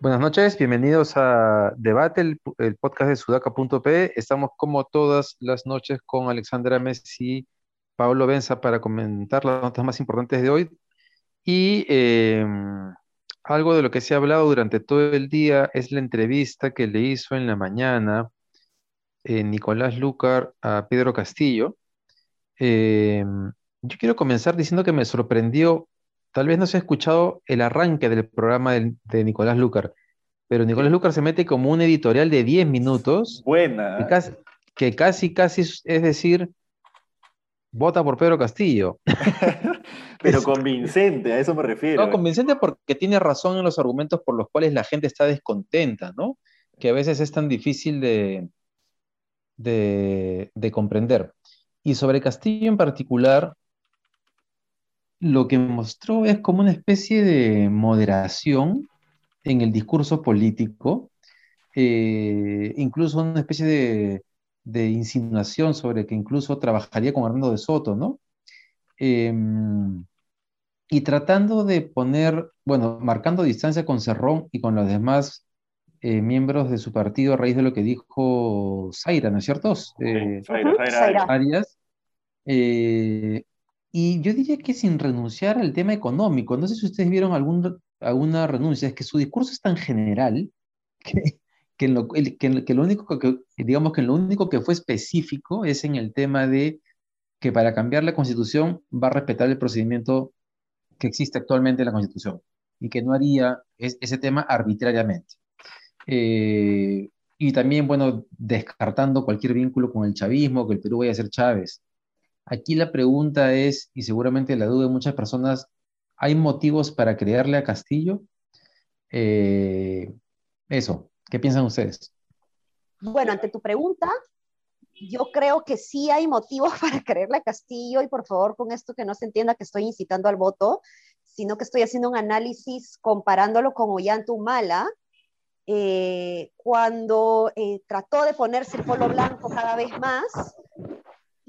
Buenas noches, bienvenidos a Debate, el, podcast de sudaca.p. Estamos como todas las noches con Alexandra Messi, Pablo Benza para comentar las notas más importantes de hoy. Y em, algo de lo que se ha hablado durante todo el día es la entrevista que le hizo en la mañana eh, Nicolás Lucar a Pedro Castillo. Em, yo quiero comenzar diciendo que me sorprendió, tal vez no se ha escuchado el arranque del programa de, de Nicolás Lucar, pero Nicolás Lucar se mete como un editorial de 10 minutos. Buena. Que casi, que casi, es decir, vota por Pedro Castillo. Pero convincente, a eso me refiero. No, convincente porque tiene razón en los argumentos por los cuales la gente está descontenta, ¿no? Que a veces es tan difícil de, de, de comprender. Y sobre Castillo en particular, lo que mostró es como una especie de moderación en el discurso político, eh, incluso una especie de, de insinuación sobre que incluso trabajaría con Hernando de Soto, ¿no? Em, y tratando de poner, bueno, marcando distancia con Cerrón y con los demás eh, miembros de su partido a raíz de lo que dijo Zaira, ¿no es cierto? Eh, Zaira, Ujú, Zaira, Zaira. Arias. Eh, y yo diría que sin renunciar al tema económico, no sé si ustedes vieron algún, alguna renuncia, es que su discurso es tan general que, que, en lo, que en- que lo único que, digamos que lo único que fue específico es en el tema de que para cambiar la constitución va a respetar el procedimiento que existe actualmente en la constitución y que no haría es- ese tema arbitrariamente. Eh, y también, bueno, descartando cualquier vínculo con el chavismo, que el Perú vaya a ser Chávez. Aquí la pregunta es, y seguramente la duda de muchas personas, ¿hay motivos para creerle a Castillo? Eh, eso, ¿qué piensan ustedes? Bueno, ante tu pregunta, yo creo que sí hay motivos para creerle a Castillo y por favor con esto que no se entienda que estoy incitando al voto, sino que estoy haciendo un análisis comparándolo con Ollanta Humala, eh, cuando eh, trató de ponerse el polo blanco cada vez más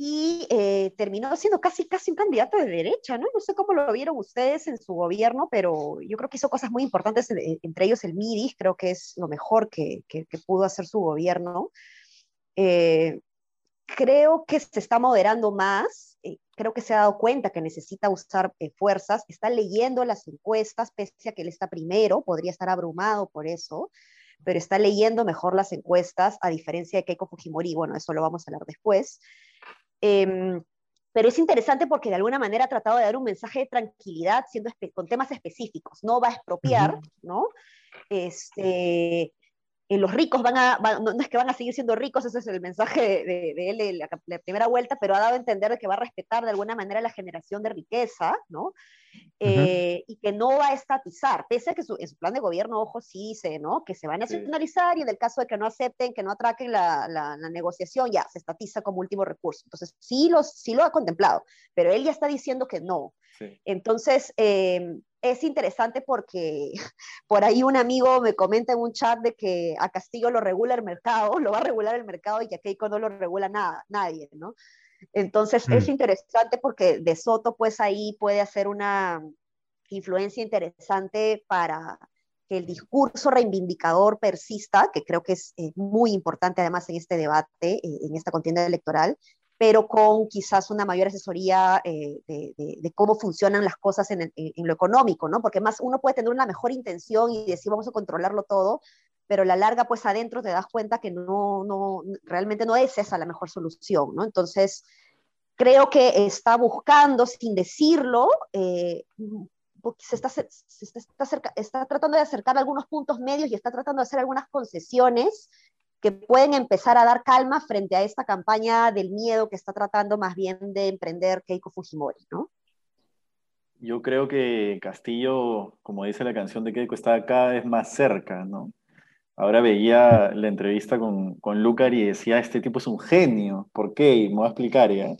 y eh, terminó siendo casi, casi un candidato de derecha, ¿no? No sé cómo lo vieron ustedes en su gobierno, pero yo creo que hizo cosas muy importantes, eh, entre ellos el MIDIS, creo que es lo mejor que, que, que pudo hacer su gobierno. Eh, creo que se está moderando más, eh, creo que se ha dado cuenta que necesita usar eh, fuerzas, está leyendo las encuestas, pese a que él está primero, podría estar abrumado por eso, pero está leyendo mejor las encuestas, a diferencia de Keiko Fujimori, bueno, eso lo vamos a hablar después. Eh, pero es interesante porque de alguna manera ha tratado de dar un mensaje de tranquilidad siendo con temas específicos, no va a expropiar, uh -huh. ¿no? Este, eh, los ricos van a, van, no, no, es que van a seguir siendo ricos, ese es el mensaje de, él de la, la, primera vuelta, pero ha dado a entender de que va a respetar de alguna manera la generación de riqueza, ¿no? Eh, uh -huh. Y que no va a estatizar, pese a que su, en su plan de gobierno, ojo, sí dice, ¿no? Que se va a nacionalizar sí. y en el caso de que no acepten, que no atraquen la, la, la, negociación, ya se estatiza como último recurso. Entonces, sí, los, sí lo ha contemplado, pero él ya está diciendo que no. Sí. Entonces, eh, es interesante porque por ahí un amigo me comenta en un chat de que a Castillo lo regula el mercado, lo va a regular el mercado y a Keiko no lo regula nada, nadie, ¿no? Entonces mm. es interesante porque De Soto pues ahí puede hacer una influencia interesante para que el discurso reivindicador persista, que creo que es eh, muy importante además en este debate, eh, en esta contienda electoral, pero con quizás una mayor asesoría eh, de, de, de, cómo funcionan las cosas en, en, lo económico, ¿no? Porque más uno puede tener una mejor intención y decir vamos a controlarlo todo, pero a la larga, pues adentro te das cuenta que no, no, realmente no es esa la mejor solución, ¿no? Entonces, creo que está buscando, sin decirlo, eh, se, está, se está, está, cerca, está tratando de acercar algunos puntos medios y está tratando de hacer algunas concesiones que pueden empezar a dar calma frente a esta campaña del miedo que está tratando más bien de emprender Keiko Fujimori, ¿no? Yo creo que Castillo, como dice la canción de Keiko, está cada vez más cerca, ¿no? Ahora veía la entrevista con, con Lucar y decía, este tipo es un genio. ¿Por qué? Y me voy a explicar ya. Eh,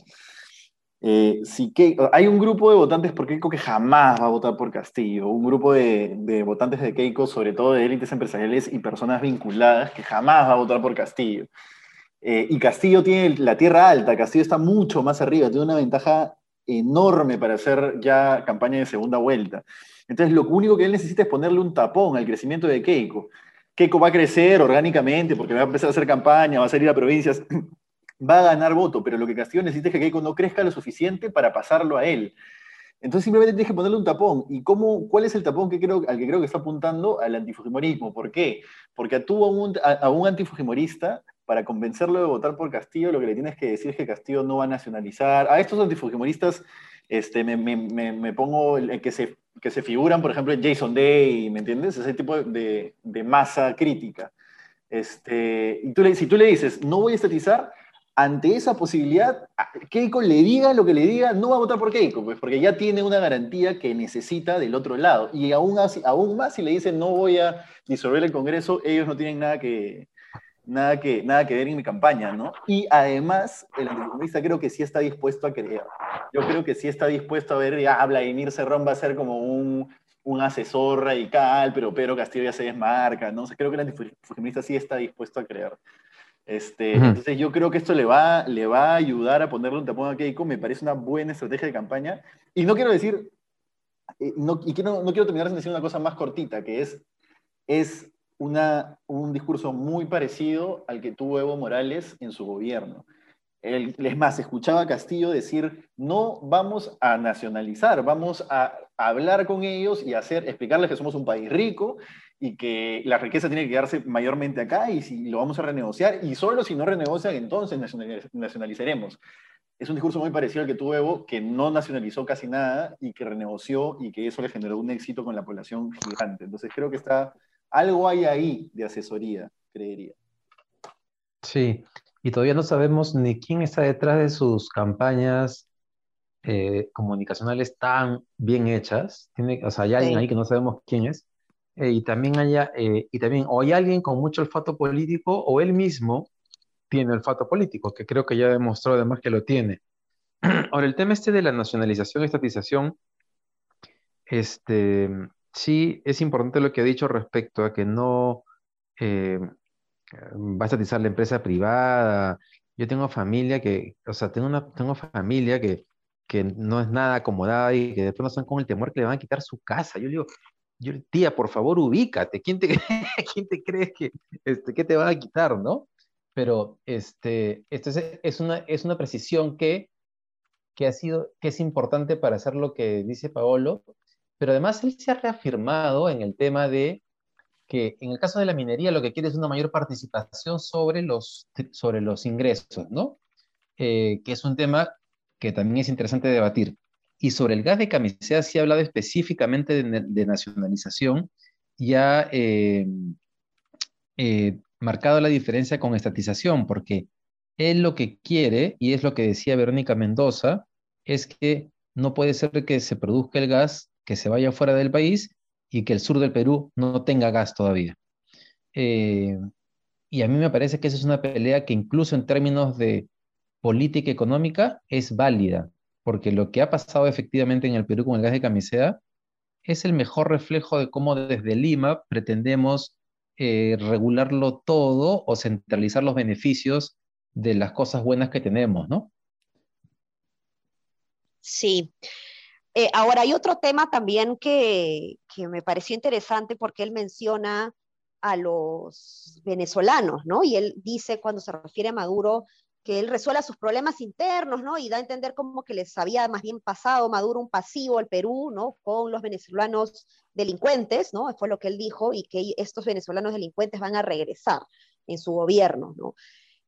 que, hay un grupo de votantes por Keiko que jamás va a votar por Castillo, un grupo de, votantes de Keiko, sobre todo de élites empresariales y personas vinculadas, que jamás va a votar por Castillo. Eh, y Castillo tiene la tierra alta, Castillo está mucho más arriba, tiene una ventaja enorme para hacer ya campaña de segunda vuelta. Entonces, lo único que él necesita es ponerle un tapón al crecimiento de Keiko. Keiko va a crecer orgánicamente porque va a empezar a hacer campaña, va a salir a provincias, va a ganar voto, pero lo que Castillo necesita es que Keiko no crezca lo suficiente para pasarlo a él. Entonces simplemente tienes que ponerle un tapón. ¿Y cómo, cuál es el tapón que creo, al que creo que está apuntando? Al antifujimorismo. ¿Por qué? Porque a un, a, un antifujimorista, para convencerlo de votar por Castillo, lo que le tienes que decir es que Castillo no va a nacionalizar. A estos antifujimoristas este, me, pongo el que se, que se figuran, por ejemplo, Jason Day, ¿me entiendes? Ese tipo de, de masa crítica. Este, y tú le, si tú le dices, no voy a estatizar, ante esa posibilidad, Keiko le diga lo que le diga, no va a votar por Keiko, pues porque ya tiene una garantía que necesita del otro lado. Y aún, así, aún más si le dicen no voy a disolver el Congreso, ellos no tienen nada que, nada que, nada que ver en mi campaña, ¿no? Y además, el anticomunista creo que sí está dispuesto a creer. Yo creo que sí está dispuesto a ver, ya Vladimir Cerrón va a ser como un, un asesor radical, pero Pedro Castillo ya se desmarca, ¿no? creo que el antifujimorista sí está dispuesto a creer. Este, Entonces yo creo que esto le va, le va a ayudar a ponerle un tapón a Keiko, me parece una buena estrategia de campaña. Y no quiero decir, eh, no, y quiero, no quiero terminar sin decir una cosa más cortita, que es, es una, un discurso muy parecido al que tuvo Evo Morales en su gobierno. El, es más, escuchaba a Castillo decir, no vamos a nacionalizar, vamos a hablar con ellos y hacer, explicarles que somos un país rico y que la riqueza tiene que quedarse mayormente acá y si lo vamos a renegociar y solo si no renegocian entonces nacionalizaremos. Es un discurso muy parecido al que tuvo Evo, que no nacionalizó casi nada y que renegoció y que eso le generó un éxito con la población gigante. Entonces creo que está, algo hay ahí de asesoría, creería. Sí, y todavía no sabemos ni quién está detrás de sus campañas eh, comunicacionales tan bien hechas. Tiene, o sea, hay alguien ahí que no sabemos quién es. Eh, y también haya, eh, y también o hay alguien con mucho olfato político o él mismo tiene olfato político, que creo que ya demostró además que lo tiene. Ahora, el tema este de la nacionalización estatización, este, sí es importante lo que ha dicho respecto a que no eh, va a estatizar la empresa privada. Yo tengo familia que, o sea, tengo una tengo familia que, que no es nada acomodada y que de pronto están con el temor que le van a quitar su casa. Yo digo, yo, tía, por favor, ubícate. ¿Quién te, ¿quién te crees que, este, que te va a quitar, no? Pero este, esto es, una, precisión que, ha sido, que es importante para hacer lo que dice Paolo, pero además él se ha reafirmado en el tema de que en el caso de la minería lo que quiere es una mayor participación sobre los, sobre los ingresos, ¿no? Eh, que es un tema que también es interesante debatir. Y sobre el gas de camisea sí ha hablado específicamente de, nacionalización y ha eh, eh, marcado la diferencia con estatización, porque él lo que quiere, y es lo que decía Verónica Mendoza, es que no puede ser que se produzca el gas que se vaya fuera del país y que el sur del Perú no tenga gas todavía. Eh, y a mí me parece que esa es una pelea que incluso en términos de política económica es válida, porque lo que ha pasado efectivamente en el Perú con el gas de camisea es el mejor reflejo de cómo desde Lima pretendemos eh, regularlo todo o centralizar los beneficios de las cosas buenas que tenemos, ¿no? Sí. Eh, ahora hay otro tema también que, que me pareció interesante porque él menciona a los venezolanos, ¿no? Y él dice cuando se refiere a Maduro que él resuelva sus problemas internos, ¿no? Y da a entender como que les había más bien pasado Maduro un pasivo al Perú, ¿no? Con los venezolanos delincuentes, ¿no? Fue lo que él dijo, y que estos venezolanos delincuentes van a regresar en su gobierno, ¿no?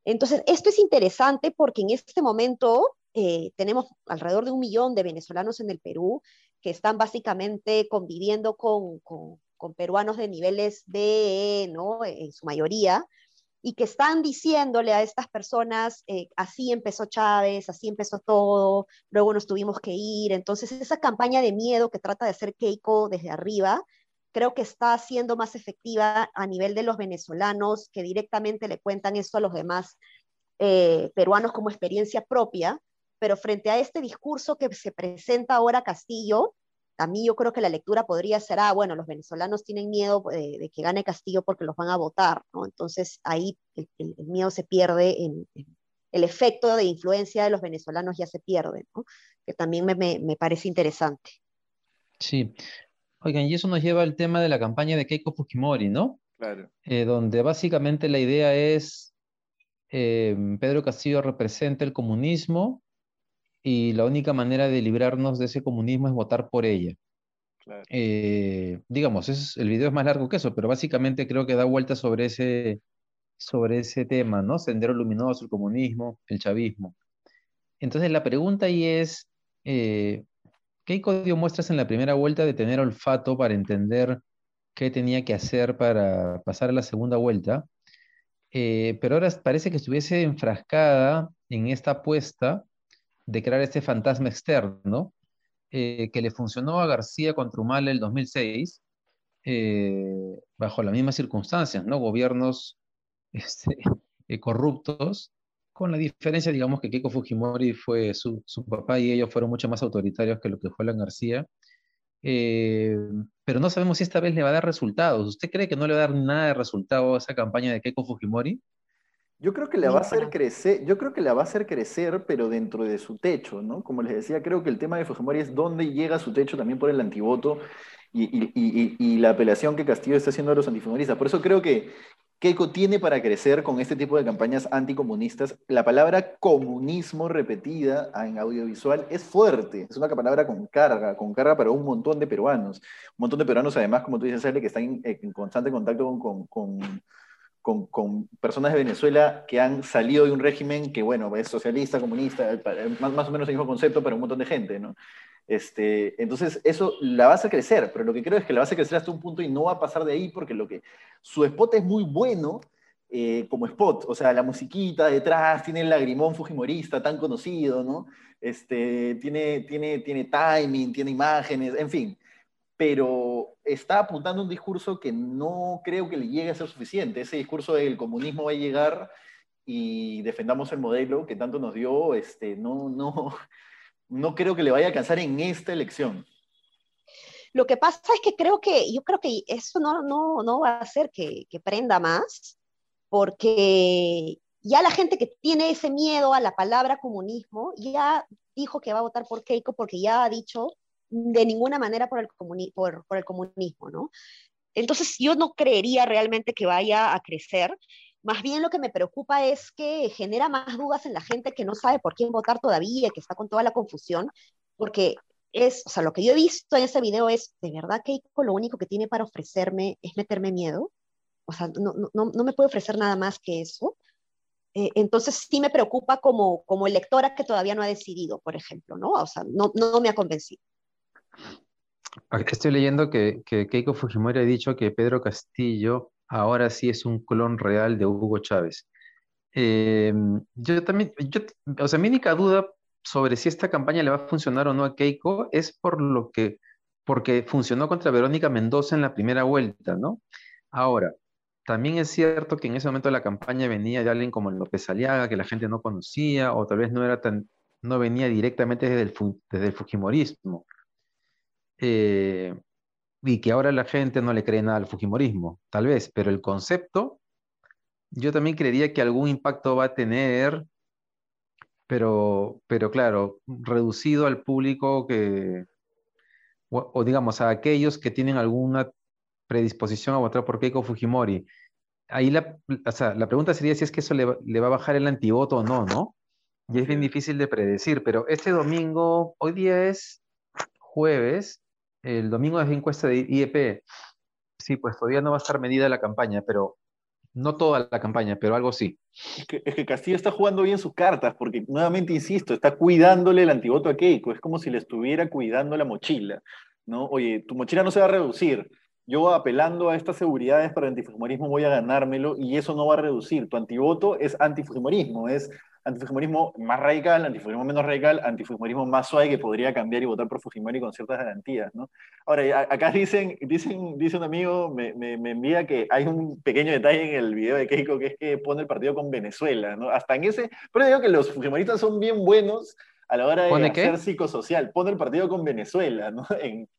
Entonces, esto es interesante porque en este momento eh, tenemos alrededor de un millón de venezolanos en el Perú que están básicamente conviviendo con, con, con peruanos de niveles de, ¿no? En su mayoría, y que están diciéndole a estas personas, eh, así empezó Chávez, así empezó todo, luego nos tuvimos que ir. Entonces, esa campaña de miedo que trata de hacer Keiko desde arriba, creo que está siendo más efectiva a nivel de los venezolanos que directamente le cuentan esto a los demás eh, peruanos como experiencia propia, pero frente a este discurso que se presenta ahora Castillo, a mí yo creo que la lectura podría ser, ah, bueno, los venezolanos tienen miedo de, que gane Castillo porque los van a votar, ¿no? Entonces ahí el, miedo se pierde, en, el efecto de influencia de los venezolanos ya se pierde, ¿no? Que también me, me, parece interesante. Sí. Oigan, y eso nos lleva al tema de la campaña de Keiko Fujimori, ¿no? Claro. Eh, donde básicamente la idea es eh, Pedro Castillo representa el comunismo y la única manera de librarnos de ese comunismo es votar por ella. Eh, digamos, es, el video es más largo que eso, pero básicamente creo que da vuelta sobre ese, sobre ese tema, ¿no? Sendero luminoso, el comunismo, el chavismo. Entonces la pregunta ahí es, eh, Keiko dio muestras en la primera vuelta de tener olfato para entender qué tenía que hacer para pasar a la segunda vuelta, eh, pero ahora parece que estuviese enfrascada en esta apuesta de crear este fantasma externo eh, que le funcionó a García contra Humala el 2006 eh, bajo las mismas circunstancias, ¿no? Gobiernos este, eh, corruptos, con la diferencia, digamos, que Keiko Fujimori fue su, su, papá y ellos fueron mucho más autoritarios que lo que fue Alan García. pero no sabemos si esta vez le va a dar resultados. ¿Usted cree que no le va a dar nada de resultado a esa campaña de Keiko Fujimori? Yo creo que la va a hacer crecer, yo creo que la va a hacer crecer, pero dentro de su techo, ¿no? Como les decía, creo que el tema de Fujimori es dónde llega su techo también por el antivoto y, la apelación que Castillo está haciendo a los antifujimoristas. Por eso creo que Keiko tiene para crecer con este tipo de campañas anticomunistas. La palabra comunismo repetida en audiovisual es fuerte, es una palabra con carga, con carga para un montón de peruanos. Un montón de peruanos, además, como tú dices, Ale, que están en, constante contacto con con, personas de Venezuela que han salido de un régimen que, bueno, es socialista, comunista, más, más o menos el mismo concepto para un montón de gente, ¿no? Este, entonces, eso la va a crecer, pero lo que creo es que la va a crecer hasta un punto y no va a pasar de ahí porque lo que su spot es muy bueno eh, como spot, o sea, la musiquita detrás, tiene el lagrimón fujimorista tan conocido, ¿no? Este, tiene, tiene, tiene timing, tiene imágenes, en fin, pero está apuntando un discurso que no creo que le llegue a ser suficiente. Ese discurso del comunismo va a llegar y defendamos el modelo que tanto nos dio, este, no, no, no creo que le vaya a alcanzar en esta elección. Lo que pasa es que creo que, yo creo que eso no, no, no va a hacer que, que prenda más, porque ya la gente que tiene ese miedo a la palabra comunismo ya dijo que va a votar por Keiko porque ya ha dicho de ninguna manera por el, por, por el comunismo, ¿no? Entonces yo no creería realmente que vaya a crecer. Más bien lo que me preocupa es que genera más dudas en la gente que no sabe por quién votar todavía, que está con toda la confusión, porque es, o sea, lo que yo he visto en ese video es, ¿de verdad Keiko lo único que tiene para ofrecerme es meterme miedo? O sea, no, no, no me puede ofrecer nada más que eso. Eh, entonces sí me preocupa como, como electora que todavía no ha decidido, por ejemplo, ¿no? O sea, no, no me ha convencido. Estoy leyendo que, Keiko Fujimori ha dicho que Pedro Castillo ahora sí es un clon real de Hugo Chávez. Eh, yo también, yo, o sea, mi única duda sobre si esta campaña le va a funcionar o no a Keiko es por lo que, porque funcionó contra Verónica Mendoza en la primera vuelta, ¿no? Ahora, también es cierto que en ese momento la campaña venía de alguien como López Aliaga, que la gente no conocía, o tal vez no era tan, no venía directamente desde el Fujimorismo. Eh, y que ahora la gente no le cree nada al Fujimorismo, tal vez, pero el concepto, yo también creería que algún impacto va a tener, pero, pero claro, reducido al público que, o, digamos, a aquellos que tienen alguna predisposición a votar por Keiko Fujimori. Ahí la, la pregunta sería si es que eso le, le va a bajar el antivoto o no, ¿no? Y es bien difícil de predecir, pero este domingo, hoy día es jueves, el domingo es encuesta de IEP. Sí, pues todavía no va a estar medida la campaña, pero no toda la campaña, pero algo sí. Es que, Castillo está jugando bien sus cartas, porque nuevamente insisto, está cuidándole el antivoto a Keiko. Es como si le estuviera cuidando la mochila. ¿no? Oye, tu mochila no se va a reducir. Yo apelando a estas seguridades para el antifujimorismo voy a ganármelo y eso no va a reducir. Tu antivoto es antifujimorismo, es antifujimorismo más radical, antifujimorismo menos radical, antifujimorismo más suave que podría cambiar y votar por Fujimori con ciertas garantías, ¿no? Ahora, acá dicen, dicen, dice un amigo, me, me, me, envía que hay un pequeño detalle en el video de Keiko que es que pone el partido con Venezuela, ¿no? Hasta en ese, pero digo que los fujimoristas son bien buenos a la hora de ¿Pone hacer qué? psicosocial. Pone el partido con Venezuela, ¿no? En,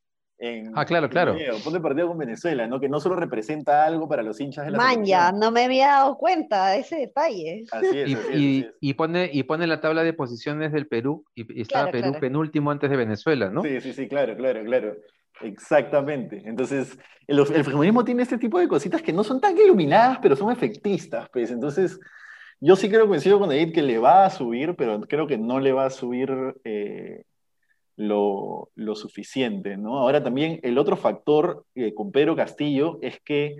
en- Ah, claro, claro. el partido con Venezuela, ¿no? Que no solo representa algo para los hinchas de la Manja, selección. no me había dado cuenta de ese detalle. Así es, Y, así es, y- así es. y pone, y pone la tabla de posiciones del Perú, y, y estaba Claro, Perú claro. penúltimo antes de Venezuela, ¿no? Sí, sí, sí, claro, claro, claro. Exactamente. Entonces, el, el fujimorismo tiene este tipo de cositas que no son tan iluminadas, pero son efectistas, pues. Entonces, yo sí creo, coincido con David, que le va a subir, pero creo que no le va a subir eh, lo, lo suficiente, ¿no? Ahora también el otro factor eh, con Pedro Castillo es que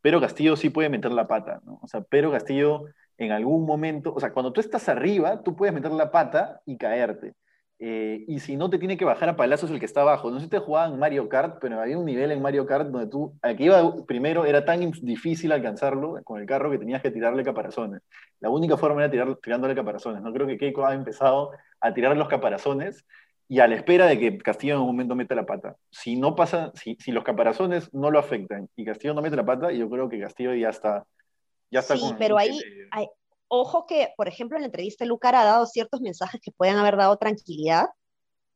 Pedro Castillo sí puede meter la pata, ¿no? O sea, Pedro Castillo en algún momento, o sea, cuando tú estás arriba, tú puedes meter la pata y caerte. Eh, y si no, te tiene que bajar a palazos el que está abajo. No sé si te jugaban Mario Kart, pero había un nivel en Mario Kart donde tú, al que iba primero, era tan difícil alcanzarlo con el carro que tenías que tirarle caparazones. La única forma era tirar, tirándole caparazones. No creo que Keiko ha empezado a tirar los caparazones y a la espera de que Castillo en un momento meta la pata. Si no pasa, si, si los caparazones no lo afectan y Castillo no mete la pata, yo creo que Castillo ya está. Ya está Sí, con- pero ahí- Ojo que, por ejemplo, en la entrevista Lucar ha dado ciertos mensajes que pueden haber dado tranquilidad,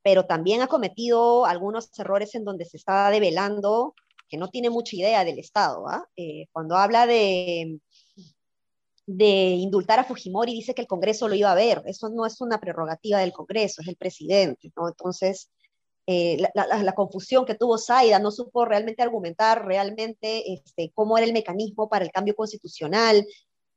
pero también ha cometido algunos errores en donde se está develando que no tiene mucha idea del Estado. ¿ah? Eh, cuando habla de, de indultar a Fujimori, dice que el Congreso lo iba a ver. Eso no es una prerrogativa del Congreso, es el presidente. ¿no? Entonces, eh, la, la- la confusión que tuvo Zaida, no supo realmente argumentar realmente este, cómo era el mecanismo para el cambio constitucional.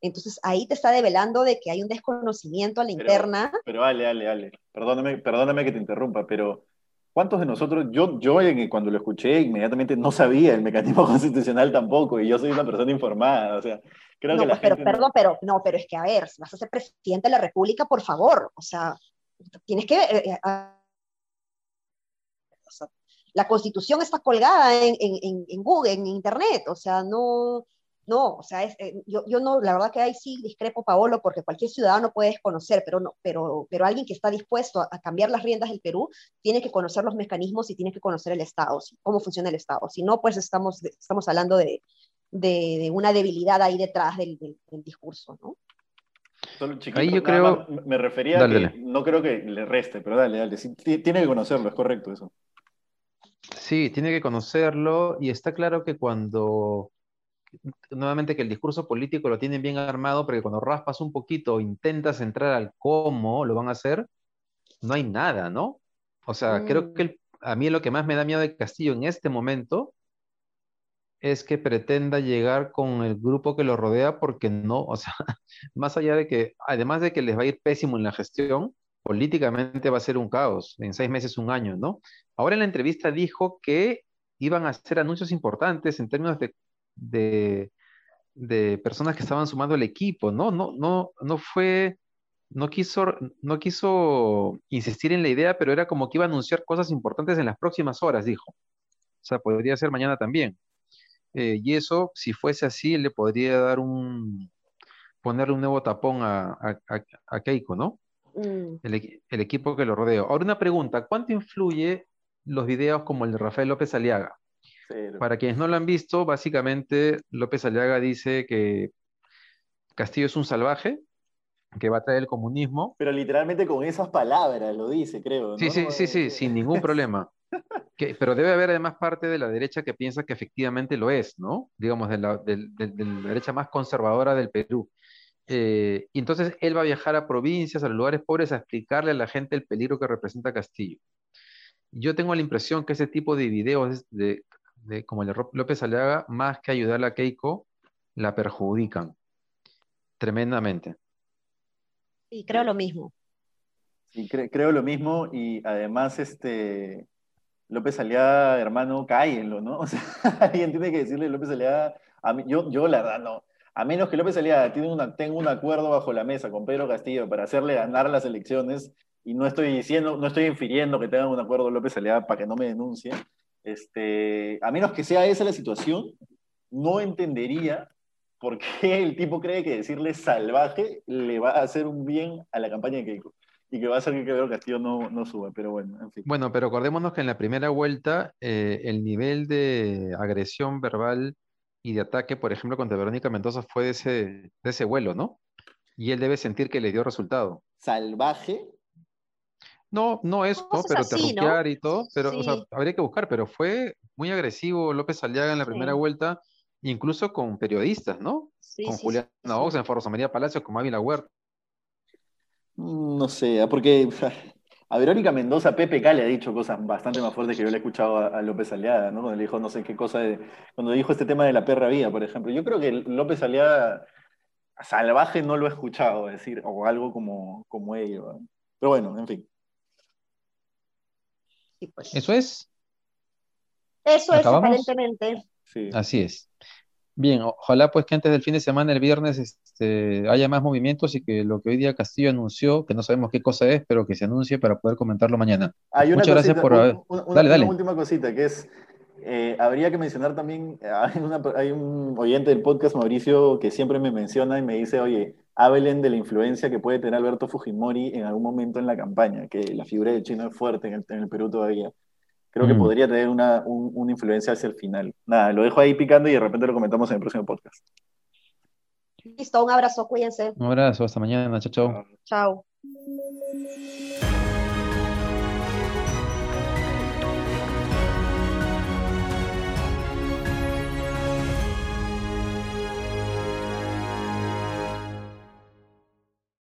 Entonces, ahí te está develando de que hay un desconocimiento a la Pero- interna. Pero Ale, Ale, Ale, perdóname, perdóname que te interrumpa, pero ¿cuántos de nosotros, yo, yo cuando lo escuché inmediatamente no sabía el mecanismo constitucional tampoco, y yo soy una persona informada, o sea, creo no, que la pero gente no- perdón, pero no, pero es que a ver, si vas a ser presidente de la República, por favor, o sea, tienes que eh, eh, o sea, la Constitución está colgada en- en- en Google, en Internet, o sea, no, no, o sea, es, eh, yo, yo no, la verdad que ahí sí discrepo, Paolo, porque cualquier ciudadano puede desconocer, pero no, pero, pero alguien que está dispuesto a, a cambiar las riendas del Perú tiene que conocer los mecanismos y tiene que conocer el Estado, si- cómo funciona el Estado. Si no, pues estamos, estamos hablando de, de, de una debilidad ahí detrás del, del- del discurso, ¿no? Solo chiquito, Ahí yo creo- me refería a Dale, no creo que le reste, pero dale, dale, sí, tiene que conocerlo, es correcto eso. Sí, tiene que conocerlo y está claro que cuando, nuevamente que el discurso político lo tienen bien armado, porque cuando raspas un poquito intentas entrar al cómo lo van a hacer, no hay nada, ¿no? O sea, creo Mm. que el- a mí lo que más me da miedo de Castillo en este momento es que pretenda llegar con el grupo que lo rodea porque no, o sea, más allá de que, además de que les va a ir pésimo en la gestión, políticamente va a ser un caos, en seis meses, un año, ¿no? Ahora en la entrevista dijo que iban a hacer anuncios importantes en términos de, de, de personas que estaban sumando al equipo, ¿no? No, no, no fue, no quiso, no quiso insistir en la idea, pero era como que iba a anunciar cosas importantes en las próximas horas, dijo. O sea, podría ser mañana también. Eh, y eso, si fuese así, le podría dar un, ponerle un nuevo tapón a, a, a- Keiko, ¿no? Mm. El, el equipo que lo rodea. Ahora una pregunta, ¿cuánto influye los videos como el de Rafael López Aliaga? Para quienes no lo han visto, básicamente López Aliaga dice que Castillo es un salvaje, que va a traer el comunismo. Pero literalmente con esas palabras lo dice, creo. Sí, ¿no? sí, sí, sí, sin ningún problema. Que- pero debe haber además parte de la derecha que piensa que efectivamente lo es, ¿no? Digamos, de la, de derecha más conservadora del Perú. Eh, y entonces él va a viajar a provincias, a los lugares pobres, a explicarle a la gente el peligro que representa Castillo. Yo tengo la impresión que ese tipo de videos de, de- como el de López Aliaga, más que ayudarle a Keiko, la perjudican tremendamente. Y creo lo mismo. Sí, cre- creo lo mismo y además este López Aliaga, hermano, cállenlo, ¿no? O sea, alguien tiene que decirle López Aliaga, a mí- yo, yo la verdad no, a menos que López Aliaga tiene una, tenga un acuerdo bajo la mesa con Pedro Castillo para hacerle ganar las elecciones, y no estoy diciendo, no estoy infiriendo que tengan un acuerdo López Aliaga para que no me denuncie, este, a menos que sea esa la situación, no entendería por qué el tipo cree que decirle salvaje le va a hacer un bien a la campaña de Keiko y que va a hacer que Pedro Castillo no, no suba, pero bueno, en fin. Bueno, pero acordémonos que en la primera vuelta eh, el nivel de agresión verbal y de ataque, por ejemplo, contra Verónica Mendoza fue de ese, de ese vuelo, ¿no? Y él debe sentir que le dio resultado. Salvaje, No, no eso, pero así, ¿no? terruquear y todo, pero o sea, habría que buscar, pero fue muy agresivo López Aliaga en la primera vuelta, incluso con periodistas, ¿no? Sí, con sí, Julián sí, Oxen, en Rosa María Palacios, con Ávila Huerta. Mm, No sé, ah, porque a Verónica Mendoza, PPK le ha dicho cosas bastante más fuertes que yo le he escuchado a, a López Aliaga, ¿no? Cuando le dijo no sé qué cosa, de- cuando dijo este tema de la perra vía, por ejemplo. Yo creo que López Aliaga salvaje no lo he escuchado decir, o algo como, como ello. Pero bueno, en fin. Pues. Eso es, Eso es aparentemente. Sí. así es. Bien, ojalá pues que antes del fin de semana, el viernes, este, haya más movimientos y que lo que hoy día Castillo anunció, que no sabemos qué cosa es, pero que se anuncie para poder comentarlo mañana. Hay una Muchas gracias por haber- un- una, Dale, una dale. última cosita, que es, eh, habría que mencionar también, hay, una- hay un oyente del podcast, Mauricio, que siempre me menciona y me dice, oye, hablen de la influencia que puede tener Alberto Fujimori en algún momento en la campaña, que la figura del chino es fuerte en el, en el Perú todavía. Creo que Mm. podría tener una, un- una influencia hacia el final. Nada, lo dejo ahí picando y de repente lo comentamos en el próximo podcast. Listo, un abrazo, cuídense. Un abrazo, hasta mañana, chao, chao. Chao.